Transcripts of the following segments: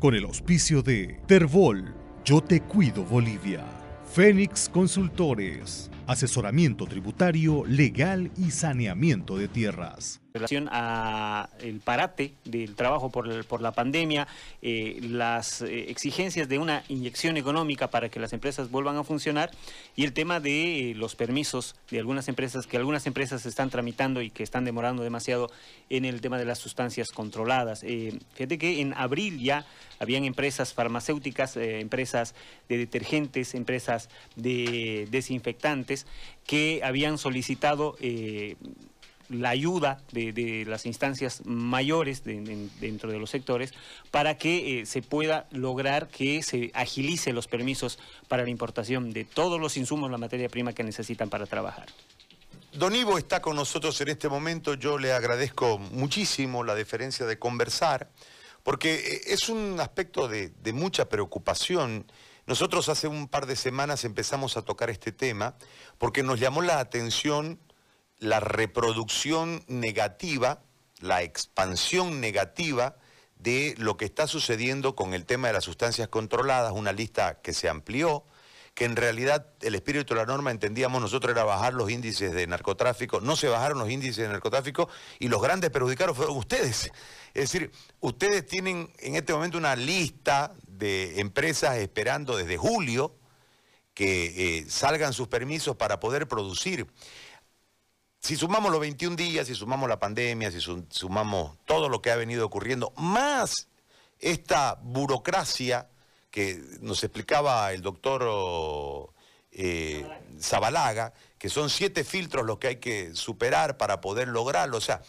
con el auspicio de Terbol, Yo Te Cuido Bolivia, Fénix Consultores, asesoramiento tributario, legal y saneamiento de tierras relación a el parate del trabajo por, por la pandemia, eh, las eh, exigencias de una inyección económica para que las empresas vuelvan a funcionar y el tema de eh, los permisos de algunas empresas, que algunas empresas están tramitando y que están demorando demasiado en el tema de las sustancias controladas. fíjate que en abril ya habían empresas farmacéuticas, empresas de detergentes, empresas de desinfectantes que habían solicitado la ayuda de, las instancias mayores dentro de los sectores para que eh, se pueda lograr que se agilice los permisos para la importación de todos los insumos, la materia prima que necesitan para trabajar. Don Ivo está con nosotros en este momento, yo le agradezco muchísimo la deferencia de conversar, porque eh, es un aspecto de, de mucha preocupación. Nosotros hace un par de semanas empezamos a tocar este tema porque nos llamó la atención la reproducción negativa, la expansión negativa de lo que está sucediendo con el tema de las sustancias controladas, una lista que se amplió, que en realidad el espíritu de la norma entendíamos nosotros era bajar los índices de narcotráfico, no se bajaron los índices de narcotráfico y los grandes perjudicados fueron ustedes. Es decir, ustedes tienen en este momento una lista de empresas esperando desde julio que eh, salgan sus permisos para poder producir si sumamos los 21 días, si sumamos la pandemia, si sumamos todo lo que ha venido ocurriendo, más esta burocracia que nos explicaba el doctor eh, Zabalaga, que son siete filtros los que hay que superar para poder lograrlo. O sea,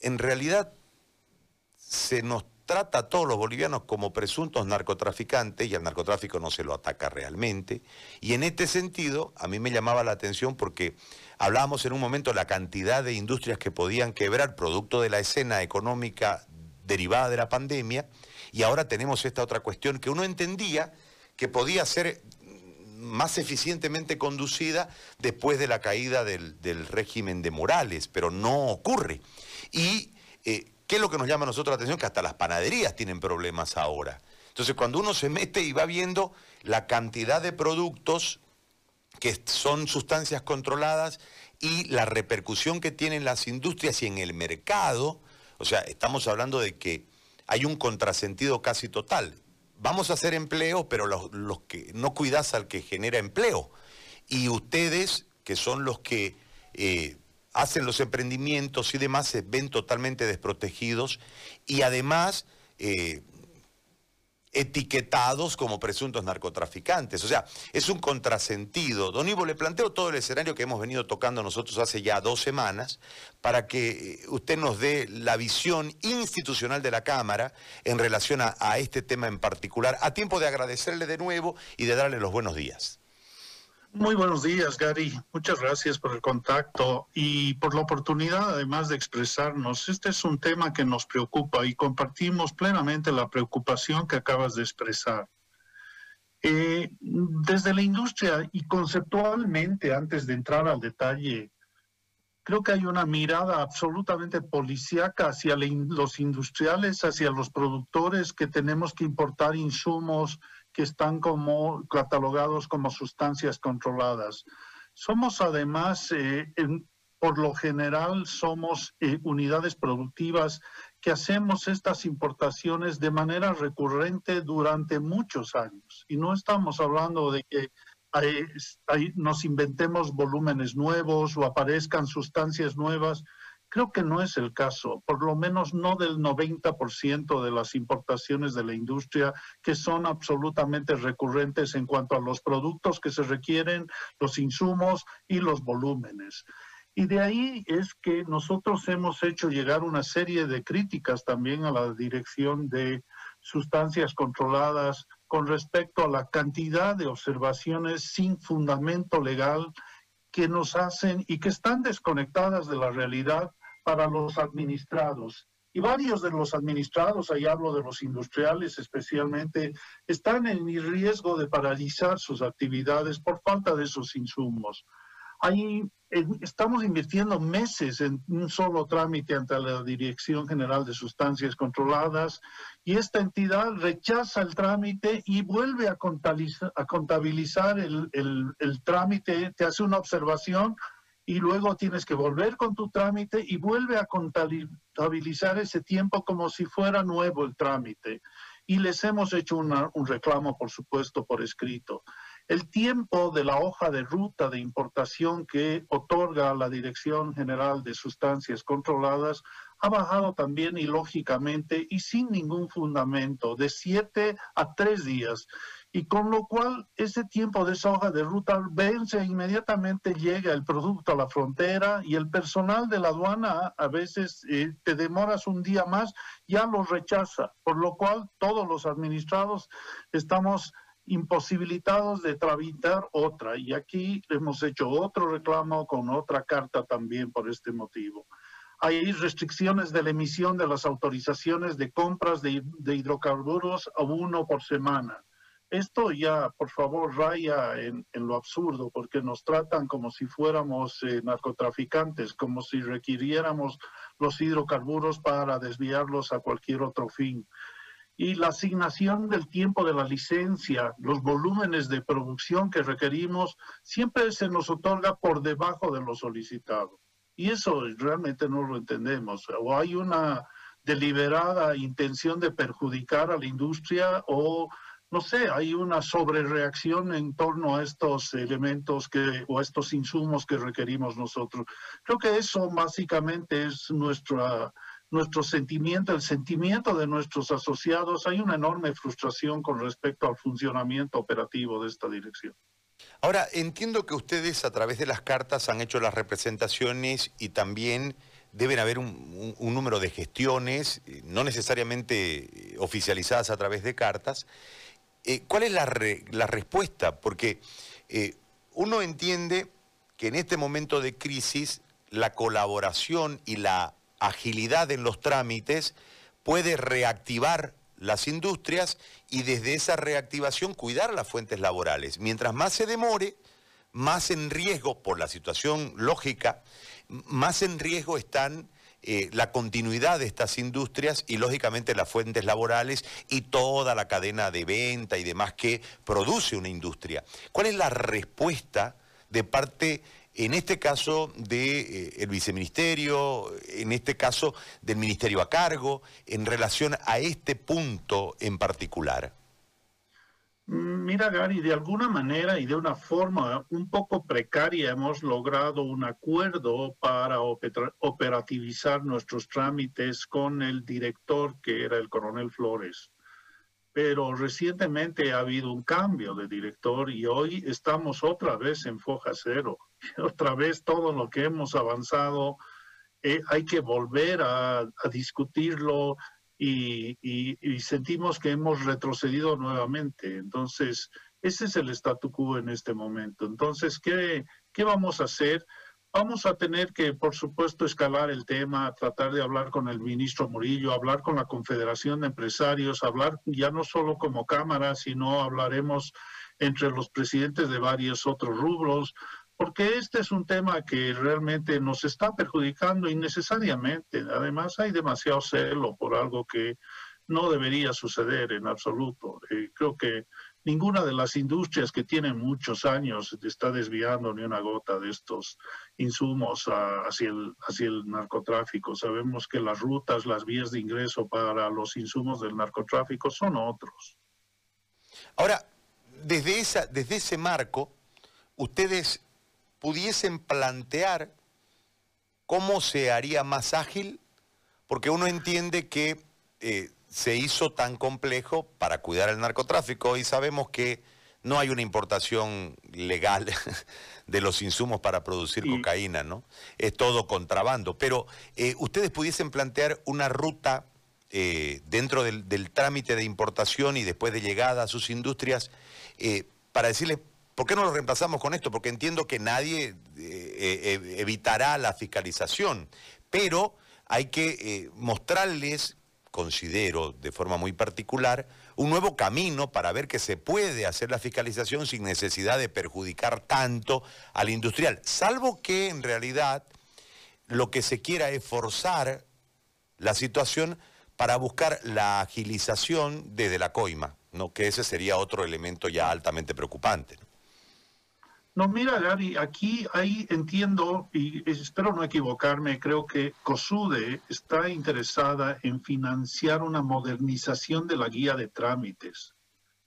en realidad se nos trata a todos los bolivianos como presuntos narcotraficantes y al narcotráfico no se lo ataca realmente. Y en este sentido, a mí me llamaba la atención porque hablábamos en un momento la cantidad de industrias que podían quebrar producto de la escena económica derivada de la pandemia y ahora tenemos esta otra cuestión que uno entendía que podía ser más eficientemente conducida después de la caída del, régimen de Morales, pero no ocurre. Y eh, ¿Qué es lo que nos llama a nosotros la atención? Que hasta las panaderías tienen problemas ahora. Entonces, cuando uno se mete y va viendo la cantidad de productos que son sustancias controladas y la repercusión que tienen las industrias y en el mercado, o sea, estamos hablando de que hay un contrasentido casi total. Vamos a hacer empleo, pero los, que no cuidas al que genera empleo. Y ustedes, que son los que eh, hacen los emprendimientos y demás, se ven totalmente desprotegidos y además eh, etiquetados como presuntos narcotraficantes. O sea, es un contrasentido. Don Ivo, le planteo todo el escenario que hemos venido tocando nosotros hace ya dos semanas para que eh, usted nos dé la visión institucional de la Cámara en relación a este tema en particular, a tiempo de agradecerle de nuevo y de darle los buenos días. Muy buenos días, Gary. Muchas gracias por el contacto y por la oportunidad, además de expresarnos. Este es un tema que nos preocupa y compartimos plenamente la preocupación que acabas de expresar. Eh, desde la industria y conceptualmente, antes de entrar al detalle, creo que hay una mirada absolutamente policíaca hacia los industriales, hacia los productores que tenemos que importar insumos que están como catalogados como sustancias controladas. Somos además, eh, por lo general, somos eh, unidades productivas que hacemos estas importaciones de manera recurrente durante muchos años. Y no estamos hablando de que nos inventemos volúmenes nuevos o aparezcan sustancias nuevas. Creo que no es el caso, por lo menos no del 90% de las importaciones de la industria que son absolutamente recurrentes en cuanto a los productos que se requieren, los insumos y los volúmenes. Y de ahí es que nosotros hemos hecho llegar una serie de críticas también a la dirección de sustancias controladas con respecto a la cantidad de observaciones sin fundamento legal que nos hacen y que están desconectadas de la realidad para los administrados. Y varios de los administrados, ahí hablo de los industriales especialmente, están en riesgo de paralizar sus actividades por falta de esos insumos. Hay estamos invirtiendo meses en un solo trámite ante la Dirección General de Sustancias Controladas y esta entidad rechaza el trámite y vuelve a contabilizar, el, el trámite, te hace una observación y luego tienes que volver con tu trámite y vuelve a contabilizar ese tiempo como si fuera nuevo el trámite. Y les hemos hecho un reclamo, por supuesto, por escrito. El tiempo de la hoja de ruta de importación que otorga la Dirección General de Sustancias Controladas ha bajado también y lógicamente y sin ningún fundamento, de siete a tres días. Y con lo cual ese tiempo de esa hoja de ruta vence inmediatamente llega el producto a la frontera y el personal de la aduana a veces eh, te demoras un día más, ya lo rechaza, por lo cual todos los administrados estamos imposibilitados de tramitar otra. Y aquí hemos hecho otro reclamo con otra carta también por este motivo. Hay restricciones de la emisión de las autorizaciones de compras de, hidrocarburos a uno por semana. Esto ya, por favor, raya en, lo absurdo, porque nos tratan como si fuéramos eh, narcotraficantes, como si requiriéramos los hidrocarburos para desviarlos a cualquier otro fin y la asignación del tiempo de la licencia, los volúmenes de producción que requerimos, siempre se nos otorga por debajo de lo solicitado. Y eso realmente no lo entendemos. O hay una deliberada intención de perjudicar a la industria o no sé, hay una sobrereacción en torno a estos elementos que, o estos insumos que requerimos nosotros. Creo que eso básicamente es nuestra, nuestro sentimiento, el sentimiento de nuestros asociados, hay una enorme frustración con respecto al funcionamiento operativo de esta dirección. Ahora, entiendo que ustedes a través de las cartas han hecho las representaciones y también deben haber un, número de gestiones, eh, no necesariamente eh, oficializadas a través de cartas. Eh, ¿Cuál es la, respuesta? Porque uno entiende que en este momento de crisis la colaboración y la agilidad en los trámites puede reactivar las industrias y desde esa reactivación cuidar las fuentes laborales. Mientras más se demore, más en riesgo, por la situación lógica, más en riesgo están eh, la continuidad de estas industrias y lógicamente las fuentes laborales y toda la cadena de venta y demás que produce una industria. ¿Cuál es la respuesta de parte en este caso del eh, viceministerio, en este caso del ministerio a cargo, en relación a este punto en particular? Mira, Gary, de alguna manera y de una forma un poco precaria hemos logrado un acuerdo para operativizar nuestros trámites con el director que era el coronel Flores pero recientemente ha habido un cambio de director y hoy estamos otra vez en foja cero. Otra vez todo lo que hemos avanzado eh, hay que volver a, discutirlo y, sentimos que hemos retrocedido nuevamente. Entonces, ese es el statu quo en este momento. Entonces, ¿qué, qué vamos a hacer? Vamos a tener que, por supuesto, escalar el tema, tratar de hablar con el ministro Murillo, hablar con la Confederación de Empresarios, hablar ya no solo como Cámara, sino hablaremos entre los presidentes de varios otros rubros, porque este es un tema que realmente nos está perjudicando innecesariamente. Además, hay demasiado celo por algo que no debería suceder en absoluto. Eh, creo que ninguna de las industrias que tienen muchos años está desviando ni una gota de estos insumos hacia, el, hacia el narcotráfico. Sabemos que las rutas, las vías de ingreso para los insumos del narcotráfico son otros. Ahora, desde, esa, desde ese marco, ustedes pudiesen plantear cómo se haría más ágil, porque uno entiende que eh, se hizo tan complejo para cuidar el narcotráfico y sabemos que no hay una importación legal de los insumos para producir cocaína, ¿no? Es todo contrabando. Pero eh, ustedes pudiesen plantear una ruta eh, dentro del, trámite de importación y después de llegada a sus industrias eh, para decirles, ¿por qué no lo reemplazamos con esto? Porque entiendo que nadie evitará la fiscalización, pero hay que mostrarles considero de forma muy particular, un nuevo camino para ver que se puede hacer la fiscalización sin necesidad de perjudicar tanto al industrial, salvo que en realidad lo que se quiera es forzar la situación para buscar la agilización desde la coima, ¿no? que ese sería otro elemento ya altamente preocupante. No, mira, Gary, aquí ahí entiendo, y espero no equivocarme, creo que COSUDE está interesada en financiar una modernización de la guía de trámites.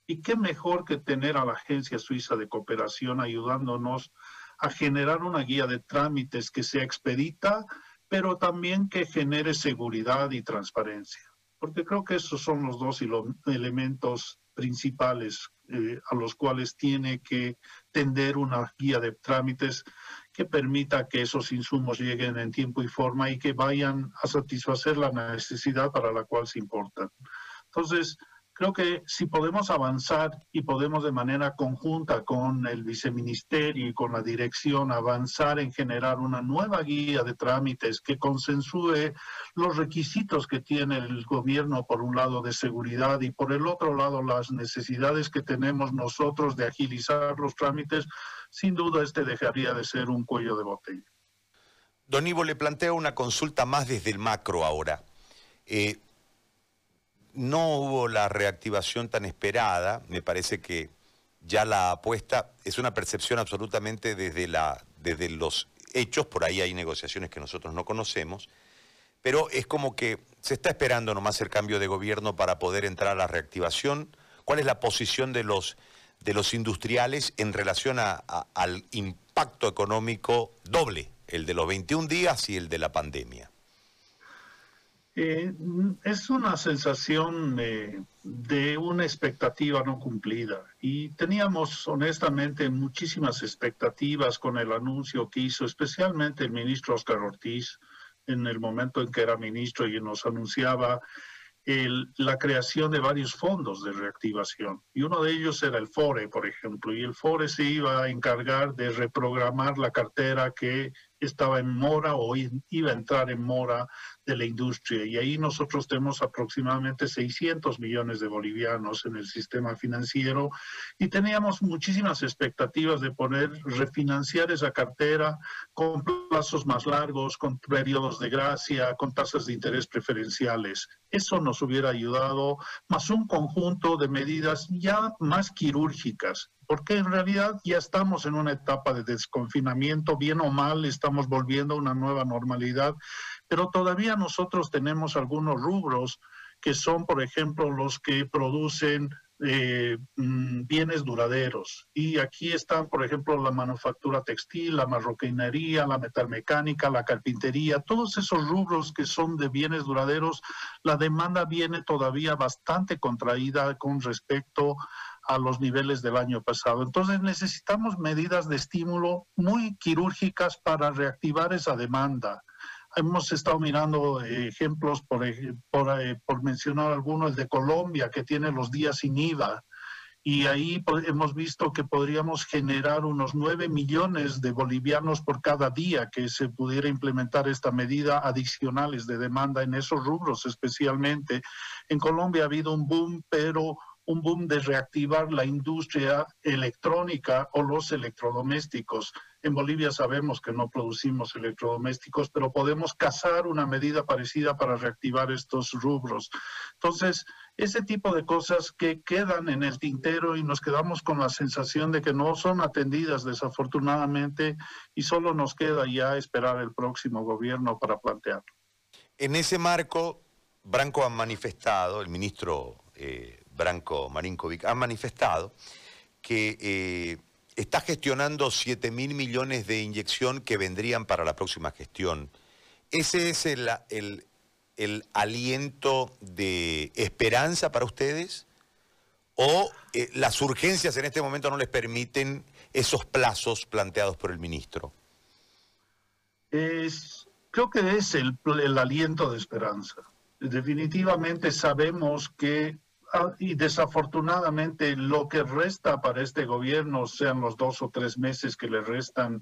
Y qué mejor que tener a la Agencia Suiza de Cooperación ayudándonos a generar una guía de trámites que sea expedita, pero también que genere seguridad y transparencia. Porque creo que esos son los dos elementos principales eh, a los cuales tiene que tender una guía de trámites que permita que esos insumos lleguen en tiempo y forma y que vayan a satisfacer la necesidad para la cual se importan. Entonces, creo que si podemos avanzar y podemos de manera conjunta con el viceministerio y con la dirección avanzar en generar una nueva guía de trámites que consensúe los requisitos que tiene el gobierno por un lado de seguridad y por el otro lado las necesidades que tenemos nosotros de agilizar los trámites, sin duda este dejaría de ser un cuello de botella. Don Ivo, le planteo una consulta más desde el macro ahora. Eh, no hubo la reactivación tan esperada, me parece que ya la apuesta es una percepción absolutamente desde, la, desde los hechos, por ahí hay negociaciones que nosotros no conocemos, pero es como que se está esperando nomás el cambio de gobierno para poder entrar a la reactivación. ¿Cuál es la posición de los, de los industriales en relación al impacto económico doble, el de los 21 días y el de la pandemia? Eh, es una sensación de una expectativa no cumplida y teníamos honestamente muchísimas expectativas con el anuncio que hizo especialmente el ministro Oscar Ortiz en el momento en que era ministro y nos anunciaba la creación de varios fondos de reactivación. Y uno de ellos era el FORE, por ejemplo, y el FORE se iba a encargar de reprogramar la cartera que estaba en mora o iba a entrar en mora de la industria. Y ahí nosotros tenemos aproximadamente 600 millones de bolivianos en el sistema financiero y teníamos muchísimas expectativas de poder refinanciar esa cartera con plazos más largos, con periodos de gracia, con tasas de interés preferenciales. Eso nos hubiera ayudado, más un conjunto de medidas ya más quirúrgicas porque en realidad ya estamos en una etapa de desconfinamiento, bien o mal, estamos volviendo a una nueva normalidad pero todavía nosotros tenemos algunos rubros que son, por ejemplo, los que producen eh, mm, bienes duraderos. Y aquí están, por ejemplo, la manufactura textil, la marroquinería, la metalmecánica, la carpintería, todos esos rubros que son de bienes duraderos, la demanda viene todavía bastante contraída con respecto a los niveles del año pasado. Entonces necesitamos medidas de estímulo muy quirúrgicas para reactivar esa demanda hemos estado mirando ejemplos, por, por, eh, por mencionar algunos, el de Colombia, que tiene los días sin IVA. Y ahí hemos visto que podríamos generar unos 9 millones de bolivianos por cada día que se pudiera implementar esta medida adicionales de demanda en esos rubros especialmente. En Colombia ha habido un boom, pero un boom de reactivar la industria electrónica o los electrodomésticos. En Bolivia sabemos que no producimos electrodomésticos, pero podemos cazar una medida parecida para reactivar estos rubros. Entonces, ese tipo de cosas que quedan en el tintero y nos quedamos con la sensación de que no son atendidas desafortunadamente y solo nos queda ya esperar el próximo gobierno para plantearlo. En ese marco, Branco ha manifestado, el ministro eh, Branco Marinkovic, ha manifestado que eh, está gestionando 7 mil millones de inyección que vendrían para la próxima gestión. ¿Ese es el, aliento de esperanza para ustedes? ¿O eh, las urgencias en este momento no les permiten esos plazos planteados por el ministro? Es, creo que es el, aliento de esperanza. Definitivamente sabemos que y desafortunadamente lo que resta para este gobierno, sean los dos o tres meses que le restan,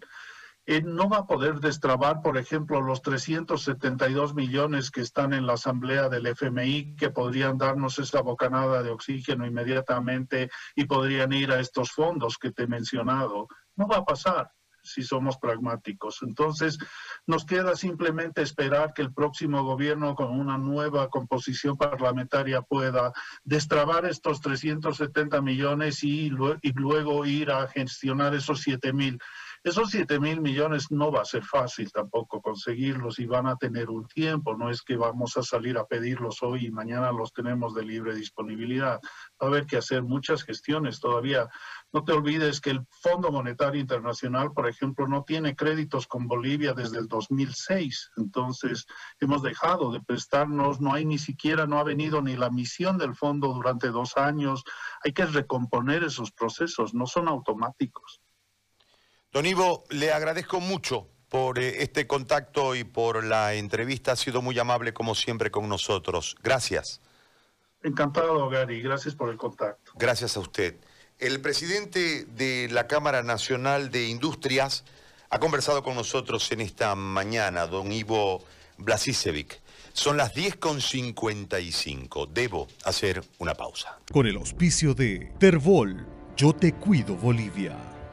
eh, no va a poder destrabar, por ejemplo, los 372 millones que están en la asamblea del FMI, que podrían darnos esa bocanada de oxígeno inmediatamente y podrían ir a estos fondos que te he mencionado. No va a pasar si somos pragmáticos. Entonces, nos queda simplemente esperar que el próximo gobierno con una nueva composición parlamentaria pueda destrabar estos 370 millones y, luego ir a gestionar esos 7 mil. Esos 7 mil millones no va a ser fácil tampoco conseguirlos y van a tener un tiempo. No es que vamos a salir a pedirlos hoy y mañana los tenemos de libre disponibilidad. Va a haber que hacer muchas gestiones todavía. No te olvides que el Fondo Monetario Internacional, por ejemplo, no tiene créditos con Bolivia desde el 2006. Entonces, hemos dejado de prestarnos. No hay ni siquiera, no ha venido ni la misión del fondo durante dos años. Hay que recomponer esos procesos. No son automáticos. Don Ivo, le agradezco mucho por eh, este contacto y por la entrevista. Ha sido muy amable como siempre con nosotros. Gracias. Encantado, Gary. Gracias por el contacto. Gracias a usted. El presidente de la Cámara Nacional de Industrias ha conversado con nosotros en esta mañana, don Ivo Blasicevic. Son las 10.55. Debo hacer una pausa. Con el auspicio de Terbol, Yo Te Cuido Bolivia.